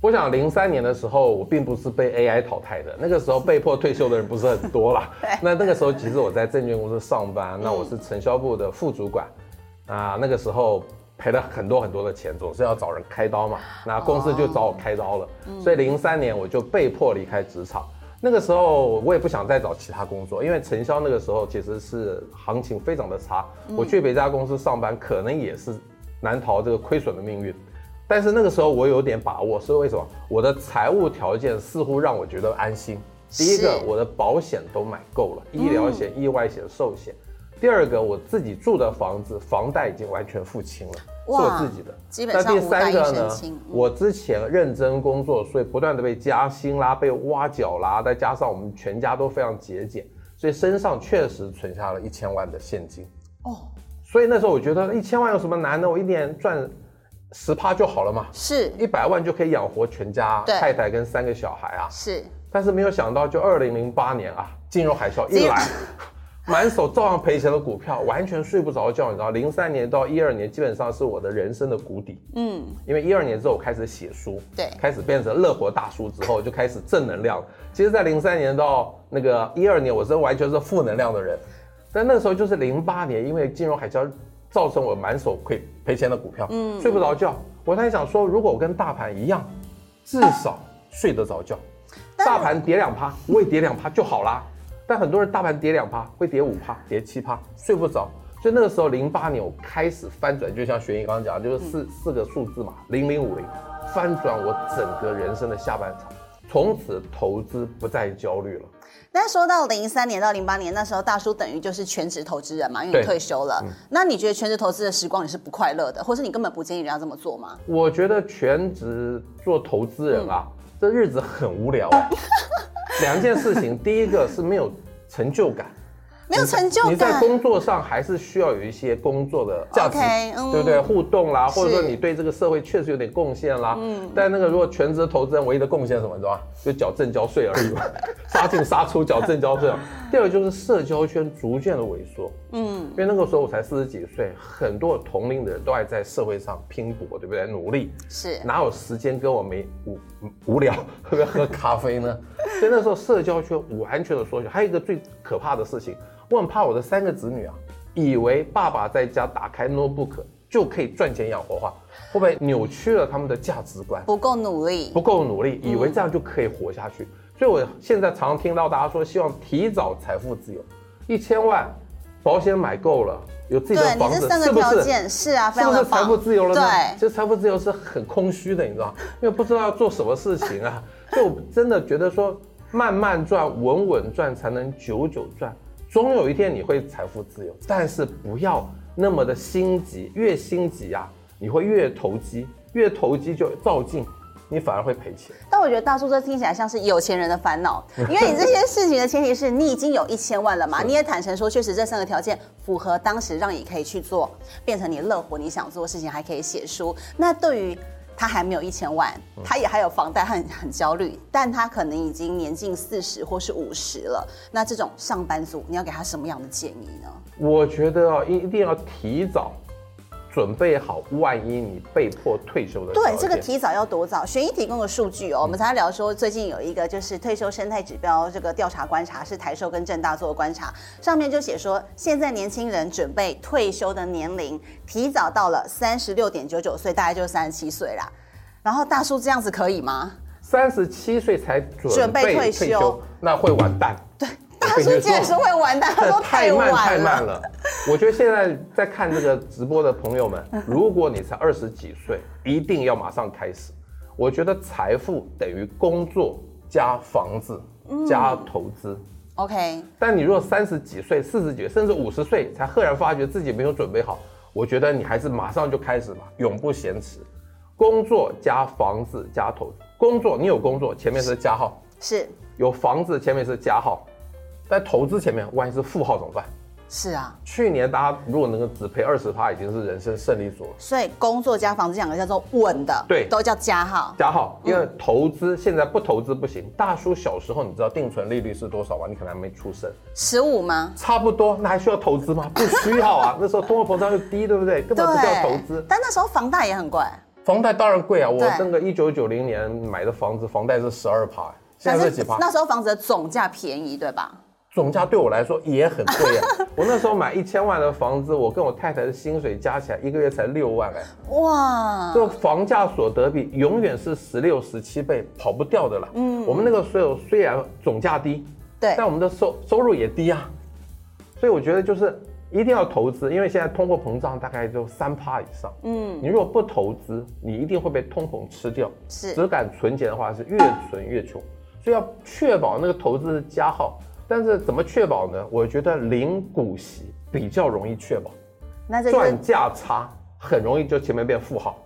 我想零三年的时候，我并不是被 AI 淘汰的。那个时候 被迫退休的人不是很多啦。那那个时候其实我在证券公司上班，那我是承销部的副主管，啊，那个时候赔了很多很多的钱，总是要找人开刀嘛。那公司就找我开刀了，所以零三年我就被迫离开职场。那个时候我也不想再找其他工作，因为承销那个时候其实是行情非常的差，我去别家公司上班可能也是难逃这个亏损的命运。但是那个时候我有点把握，是为什么？我的财务条件似乎让我觉得安心，第一个，我的保险都买够了，医疗险、意外险、寿险。第二个，我自己住的房子房贷已经完全付清了，是我自己的。基本上那第三个呢？我之前认真工作，所以不断的被加薪啦，被挖角啦，再加上我们全家都非常节俭，所以身上确实存下了一千万的现金。哦，所以那时候我觉得一千万有什么难的？我一年赚十趴就好了嘛，是一百万就可以养活全家，太太跟三个小孩啊。是，但是没有想到，就二零零八年啊，金融海啸一来。满手照样赔钱的股票，完全睡不着觉，你知道？零三年到一二年，基本上是我的人生的谷底。嗯，因为一二年之后我开始写书，对，开始变成乐活大叔之后，就开始正能量。其实，在零三年到那个一二年，我是完全是负能量的人。但那时候就是零八年，因为金融海啸造成我满手亏赔钱的股票，嗯，睡不着觉。我在想说，如果我跟大盘一样，至少睡得着觉，大盘跌两趴，我也跌两趴就好啦。但很多人大盘跌两趴，会跌五趴，跌七趴，睡不着。所以那个时候，零八年我开始翻转，就像学英刚刚讲，就是四、嗯、四个数字嘛，零零五零，翻转我整个人生的下半场，从此投资不再焦虑了。那说到零三年到零八年，那时候大叔等于就是全职投资人嘛，因为你退休了。嗯、那你觉得全职投资的时光你是不快乐的，或是你根本不建议人家这么做吗？我觉得全职做投资人啊，嗯、这日子很无聊欸。两件事情，第一个是没有成就感，没有成就感。你在工作上还是需要有一些工作的价值，okay, 嗯、对不对？互动啦，或者说你对这个社会确实有点贡献啦。嗯。但那个如果全职投资人唯一的贡献是什么，你知道吗？就缴正交税而已嘛，杀进杀出缴正交税。第二个就是社交圈逐渐的萎缩。嗯。因为那个时候我才四十几岁，很多同龄的人都还在社会上拼搏，对不对？努力。是。哪有时间跟我没无无聊喝不喝咖啡呢？所以那时候社交圈完全的缩小，还有一个最可怕的事情，我很怕我的三个子女啊，以为爸爸在家打开 notebook 就可以赚钱养活化，会不会扭曲了他们的价值观？不够努力，不够努力，以为这样就可以活下去。嗯、所以我现在常常听到大家说，希望提早财富自由，一千万保险买够了，有自己的房子，是不是？是啊。是不是财富自由了呢？对，其实财富自由是很空虚的，你知道，因为不知道要做什么事情啊。所以我真的觉得说。慢慢赚，稳稳赚，才能久久赚。总有一天你会财富自由，但是不要那么的心急，越心急啊，你会越投机，越投机就照进，你反而会赔钱。但我觉得大叔这听起来像是有钱人的烦恼，因为你这些事情的前提是你已经有一千万了嘛，你也坦诚说，确实这三个条件符合当时让你可以去做，变成你乐活你想做的事情，还可以写书。那对于他还没有一千万，他也还有房贷，很很焦虑，但他可能已经年近四十或是五十了。那这种上班族，你要给他什么样的建议呢？我觉得啊，一定要提早。准备好，万一你被迫退休的时候。对，这个提早要多早？璇依提供的数据哦，我们才聊说，最近有一个就是退休生态指标这个调查观察，是台寿跟正大做的观察，上面就写说，现在年轻人准备退休的年龄提早到了三十六点九九岁，大概就三十七岁啦。然后大叔这样子可以吗？三十七岁才准备退休，那会完蛋。对。他说：“确实会完蛋，他说太慢太慢了。我觉得现在在看这个直播的朋友们，如果你才二十几岁，一定要马上开始。我觉得财富等于工作加房子加投资。OK。但你如果三十几岁、四十几岁，甚至五十岁才赫然发觉自己没有准备好，我觉得你还是马上就开始吧，永不嫌迟。工作加房子加投资。工作你有工作，前面是加号；是有房子，前面是加号。”在投资前面，万一是负号怎么办？是啊，去年大家如果能够只赔二十趴，已经是人生胜利组了。所以工作加房子两个叫做稳的，对，都叫加号。加号，因为投资现在不投资不行。大叔小时候你知道定存利率是多少吗？你可能还没出生。十五吗？差不多，那还需要投资吗？不需要啊，那时候通货膨胀又低，对不对？根本不需要投资。但那时候房贷也很贵。房贷当然贵啊，我那个一九九零年买的房子，房贷是十二趴，现在是几趴？那时候房子的总价便宜，对吧？总价对我来说也很贵啊！我那时候买一千万的房子，我跟我太太的薪水加起来一个月才六万哎！哇，这个房价所得比永远是十六、十七倍，跑不掉的了。嗯，我们那个时候虽然总价低，对，但我们的收收入也低啊。所以我觉得就是一定要投资，因为现在通货膨胀大概就三趴以上。嗯，你如果不投资，你一定会被通膨吃掉。是，只敢存钱的话，是越存越穷。所以要确保那个投资的加号。但是怎么确保呢？我觉得零股息比较容易确保，那这赚价差很容易就前面变负号。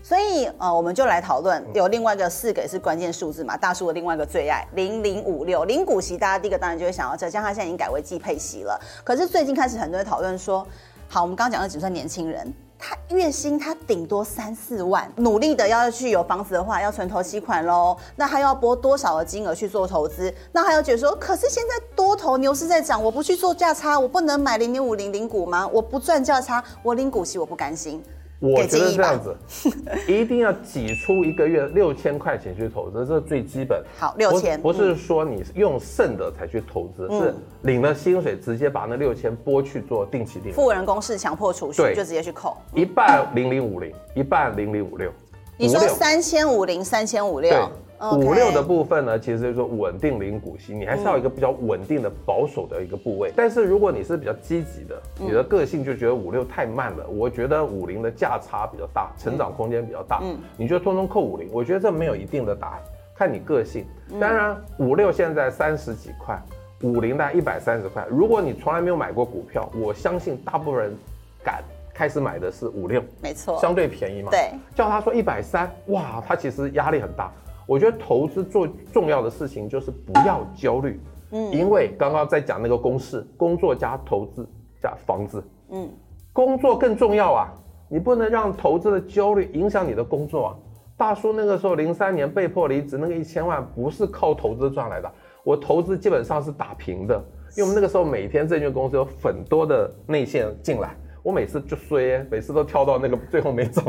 所以呃，我们就来讨论有另外一个四个也是关键数字嘛，大叔的另外一个最爱零零五六零股息，大家第一个当然就会想到这，像他现在已经改为季配息了。可是最近开始很多人讨论说，好，我们刚刚讲的只算年轻人。他月薪他顶多三四万，努力的要去有房子的话，要存投期款喽。那他要拨多少的金额去做投资？那还有觉得说，可是现在多头牛市在涨，我不去做价差，我不能买零零五零零股吗？我不赚价差，我领股息我不甘心。我觉得这样子，一定要挤出一个月六千块钱去投资，这是最基本。好，六千不是说你用剩的才去投资，嗯、是领了薪水直接把那六千拨去做定期定额。富人公是强迫储蓄，就直接去扣。一半零零五零，一半零零五六。你说三千五零，三千五六。五六的部分呢，其实就是说稳定零股息，你还是要一个比较稳定的保守的一个部位。但是如果你是比较积极的，你的个性就觉得五六太慢了，我觉得五零的价差比较大，成长空间比较大，嗯你就通通扣五零。我觉得这没有一定的答案，看你个性。当然五六现在三十几块，五零大概一百三十块。如果你从来没有买过股票，我相信大部分人敢开始买的是五六，没错，相对便宜嘛。对，叫他说一百三，哇，他其实压力很大。我觉得投资最重要的事情就是不要焦虑，嗯，因为刚刚在讲那个公式，工作加投资加房子，嗯，工作更重要啊，你不能让投资的焦虑影响你的工作啊。大叔那个时候零三年被迫离职，那个一千万不是靠投资赚来的，我投资基本上是打平的，因为我们那个时候每天证券公司有很多的内线进来，我每次就衰，每次都跳到那个最后没走。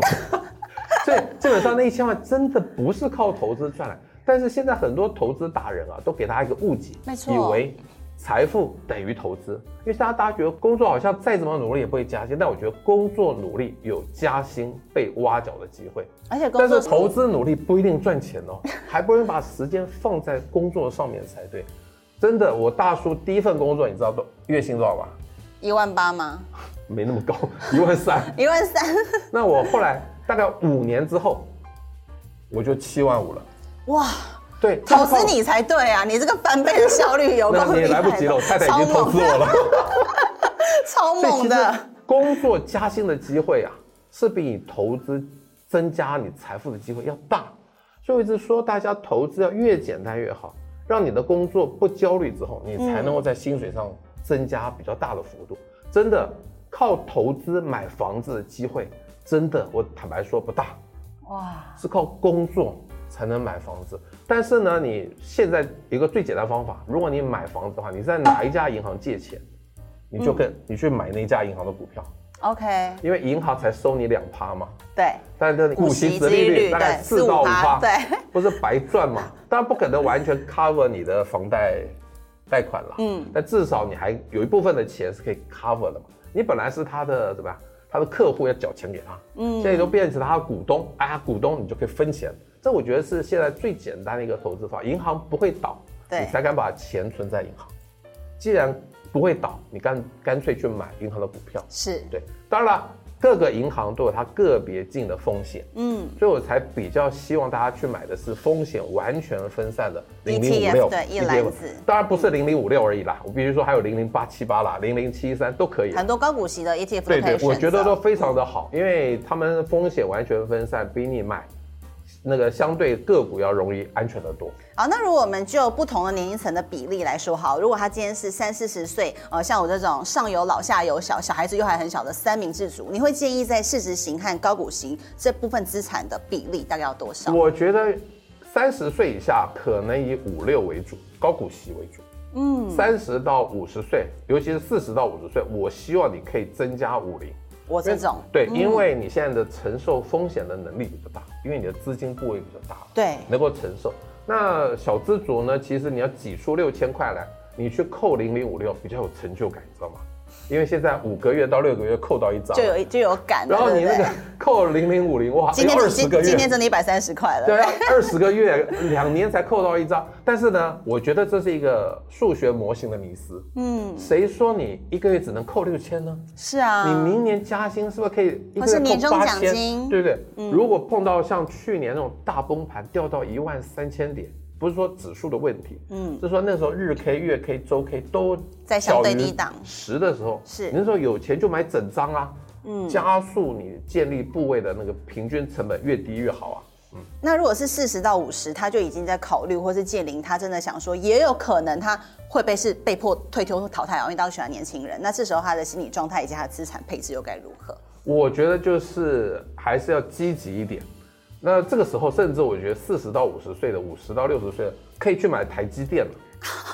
所以基本上那一千万真的不是靠投资赚来，但是现在很多投资达人啊，都给大家一个误解，没错，以为财富等于投资，因为大家大家觉得工作好像再怎么努力也不会加薪，但我觉得工作努力有加薪被挖角的机会，而且但是投资努力不一定赚钱哦，还不如把时间放在工作上面才对。真的，我大叔第一份工作你知道多月薪多少吗？一万八吗？没那么高，一万三。一万三。那我后来。大概五年之后，我就七万五了。哇，对，投资你才对啊！你这个翻倍的效率有够厉害。那你来不及了，我太太已经投资我了。超猛 的。工作加薪的机会啊，是比你投资增加你财富的机会要大。所以我一直说，大家投资要越简单越好，让你的工作不焦虑之后，你才能够在薪水上增加比较大的幅度。嗯、真的，靠投资买房子的机会。真的，我坦白说不大，哇，是靠工作才能买房子。但是呢，你现在一个最简单方法，如果你买房子的话，你在哪一家银行借钱，你就跟你去买那家银行的股票，OK，因为银行才收你两趴嘛，对，但是股息折利率大概四到五趴，对，不是白赚嘛？当然不可能完全 cover 你的房贷贷款了，嗯，但至少你还有一部分的钱是可以 cover 的嘛。你本来是他的怎么样？他的客户要缴钱给他，嗯，现在都变成他的股东，哎呀，股东你就可以分钱，这我觉得是现在最简单的一个投资法，银行不会倒，你才敢把钱存在银行。既然不会倒，你干干脆去买银行的股票，是对，当然了。各个银行都有它个别进的风险，嗯，所以我才比较希望大家去买的是风险完全分散的零零五六，对，一篮子，当然不是零零五六而已啦，我比如说还有零零八七八啦，零零七三都可以，很多高股息的 ETF 对对，我觉得都非常的好，因为他们风险完全分散，比你买。那个相对个股要容易安全的多。好，那如果我们就不同的年龄层的比例来说，好，如果他今天是三四十岁，呃，像我这种上有老下有小，小孩子又还很小的三明治族，你会建议在市值型和高股型这部分资产的比例大概要多少？我觉得三十岁以下可能以五六为主，高股息为主。嗯，三十到五十岁，尤其是四十到五十岁，我希望你可以增加五零。我这种对，因为你现在的承受风险的能力比较大，因为你的资金部位比较大，对，能够承受。那小资族呢，其实你要挤出六千块来，你去扣零零五六比较有成就感，你知道吗？因为现在五个月到六个月扣到一张，就有就有感。然后你那个扣零零五零，哇，今天二十个月，今天真的一百三十块了。对啊，二十个月，两年才扣到一张。但是呢，我觉得这是一个数学模型的迷思。嗯，谁说你一个月只能扣六千呢？是啊，你明年加薪是不是可以一个月扣八千？对不对？如果碰到像去年那种大崩盘掉到一万三千点，不是说指数的问题，嗯，是说那时候日 K、月 K、周 K 都在相对低档十的时候，是你那时候有钱就买整张啊，嗯，加速你建立部位的那个平均成本越低越好啊。嗯，那如果是四十到五十，他就已经在考虑，或是建林，他真的想说，也有可能他会被是被迫退休或淘汰啊，因为大家喜欢年轻人。那这时候他的心理状态以及他的资产配置又该如何？我觉得就是还是要积极一点。那这个时候，甚至我觉得四十到五十岁的，五十到六十岁的，可以去买台积电了，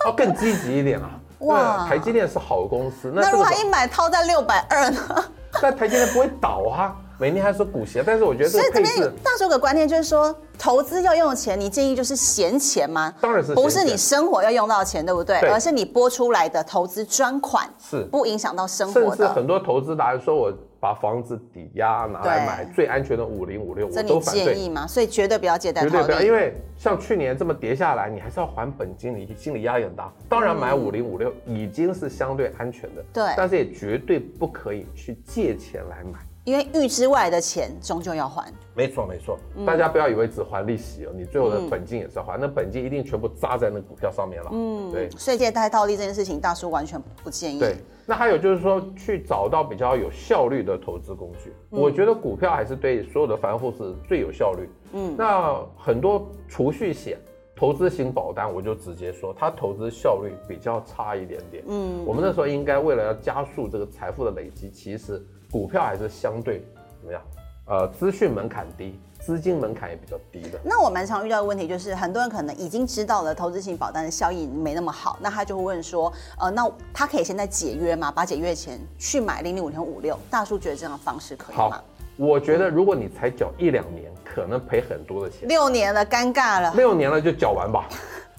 要更积极一点啊。哇，台积电是好公司。那如果他一买套在六百二呢？那台积电不会倒啊。每年还说股息，但是我觉得这个配置，所以这边大叔的观念就是说，投资要用的钱，你建议就是闲钱吗？当然是，不是你生活要用到的钱，对不对？对，而是你拨出来的投资专款，是不影响到生活的。甚至很多投资达人说，我把房子抵押拿来买最安全的五零五六，我都反对。建议嘛？所以绝对不要借贷，绝对不要，因为像去年这么跌下来，你还是要还本金，你心理压力很大。当然买五零五六已经是相对安全的，对，但是也绝对不可以去借钱来买。因为预支外的钱终究要还，没错没错，嗯、大家不要以为只还利息哦，你最后的本金也是要还，嗯、那本金一定全部扎在那股票上面了。嗯，对，税借太套利这件事情，大叔完全不建议。对，那还有就是说，去找到比较有效率的投资工具，嗯、我觉得股票还是对所有的凡户是最有效率。嗯，那很多储蓄险、投资型保单，我就直接说，它投资效率比较差一点点。嗯，我们那时候应该为了要加速这个财富的累积，其实。股票还是相对怎么样？呃，资讯门槛低，资金门槛也比较低的。那我蛮常遇到的问题就是，很多人可能已经知道了投资型保单的效益没那么好，那他就会问说，呃，那他可以现在解约吗？把解约钱去买零零五零五六？大叔觉得这样的方式可以吗？好，我觉得如果你才缴一两年，可能赔很多的钱。六年了，尴尬了。六年了就缴完吧。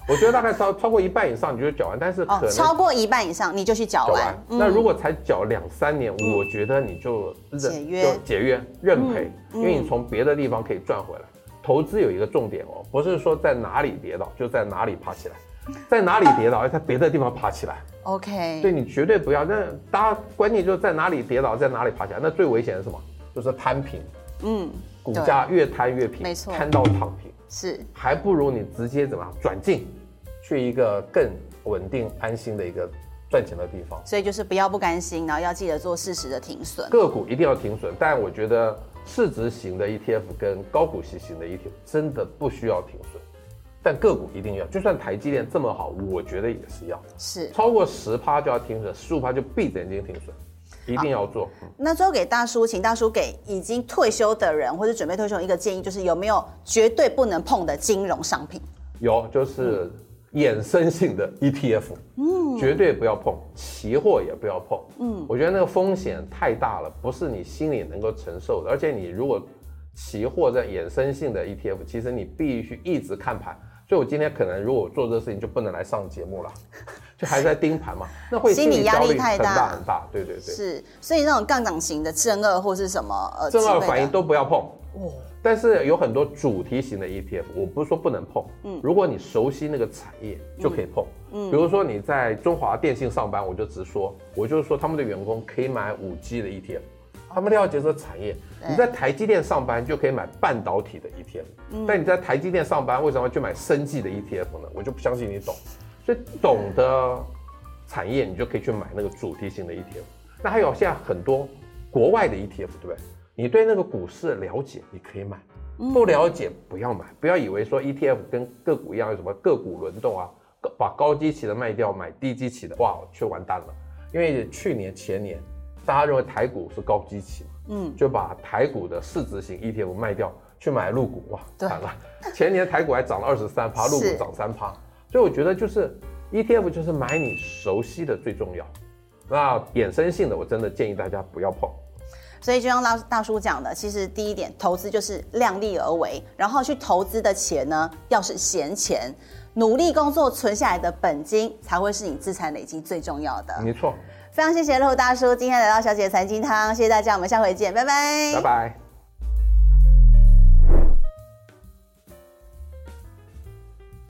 我觉得大概超超过一半以上你就缴完，但是可能超过一半以上你就去缴完。那如果才缴两三年，我觉得你就解约，解约认赔，因为你从别的地方可以赚回来。投资有一个重点哦，不是说在哪里跌倒就在哪里爬起来，在哪里跌倒要在别的地方爬起来。OK，对，你绝对不要。那大家关键就是在哪里跌倒在哪里爬起来，那最危险的是什么？就是摊平。嗯，股价越摊越平，没错，摊到躺平。是，还不如你直接怎么样转进。去一个更稳定、安心的一个赚钱的地方，所以就是不要不甘心，然后要记得做适时的停损。个股一定要停损，但我觉得市值型的 ETF 跟高股息型的 ETF 真的不需要停损，但个股一定要。就算台积电这么好，我觉得也是要，是超过十趴就要停损，十五趴就闭着眼睛停损，一定要做。嗯、那最后给大叔，请大叔给已经退休的人或者准备退休一个建议，就是有没有绝对不能碰的金融商品？有，就是。嗯衍生性的 ETF，嗯，绝对不要碰，期货也不要碰，嗯，我觉得那个风险太大了，不是你心里能够承受的。而且你如果期货在衍生性的 ETF，其实你必须一直看盘。所以我今天可能如果做这个事情，就不能来上节目了，就还在盯盘嘛，那会心理压力太大很大。对对对，是，所以那种杠杆型的正二或是什么呃正二反应都不要碰。哦但是有很多主题型的 ETF，我不是说不能碰，嗯，如果你熟悉那个产业就可以碰，嗯，比如说你在中华电信上班，我就直说，我就是说他们的员工可以买五 G 的 ETF，他们了解这个产业。你在台积电上班就可以买半导体的 ETF，但你在台积电上班为什么要去买生技的 ETF 呢？我就不相信你懂，所以懂得产业你就可以去买那个主题型的 ETF。那还有现在很多国外的 ETF，对不对？你对那个股市了解，你可以买；不了解不要买。不要以为说 ETF 跟个股一样，有什么个股轮动啊，把高基期的卖掉，买低基期的，哇，却完蛋了。因为去年前年，大家认为台股是高基期嘛，嗯，就把台股的市值型 ETF 卖掉，去买陆股，哇，惨了。前年台股还涨了二十三趴，陆股涨三趴。所以我觉得就是 ETF 就是买你熟悉的最重要。那衍生性的，我真的建议大家不要碰。所以就像大大叔讲的，其实第一点，投资就是量力而为，然后去投资的钱呢，要是闲钱，努力工作存下来的本金，才会是你资产累积最重要的。没错。非常谢谢陆大叔今天来到小姐的财经汤，谢谢大家，我们下回见，拜拜。拜拜。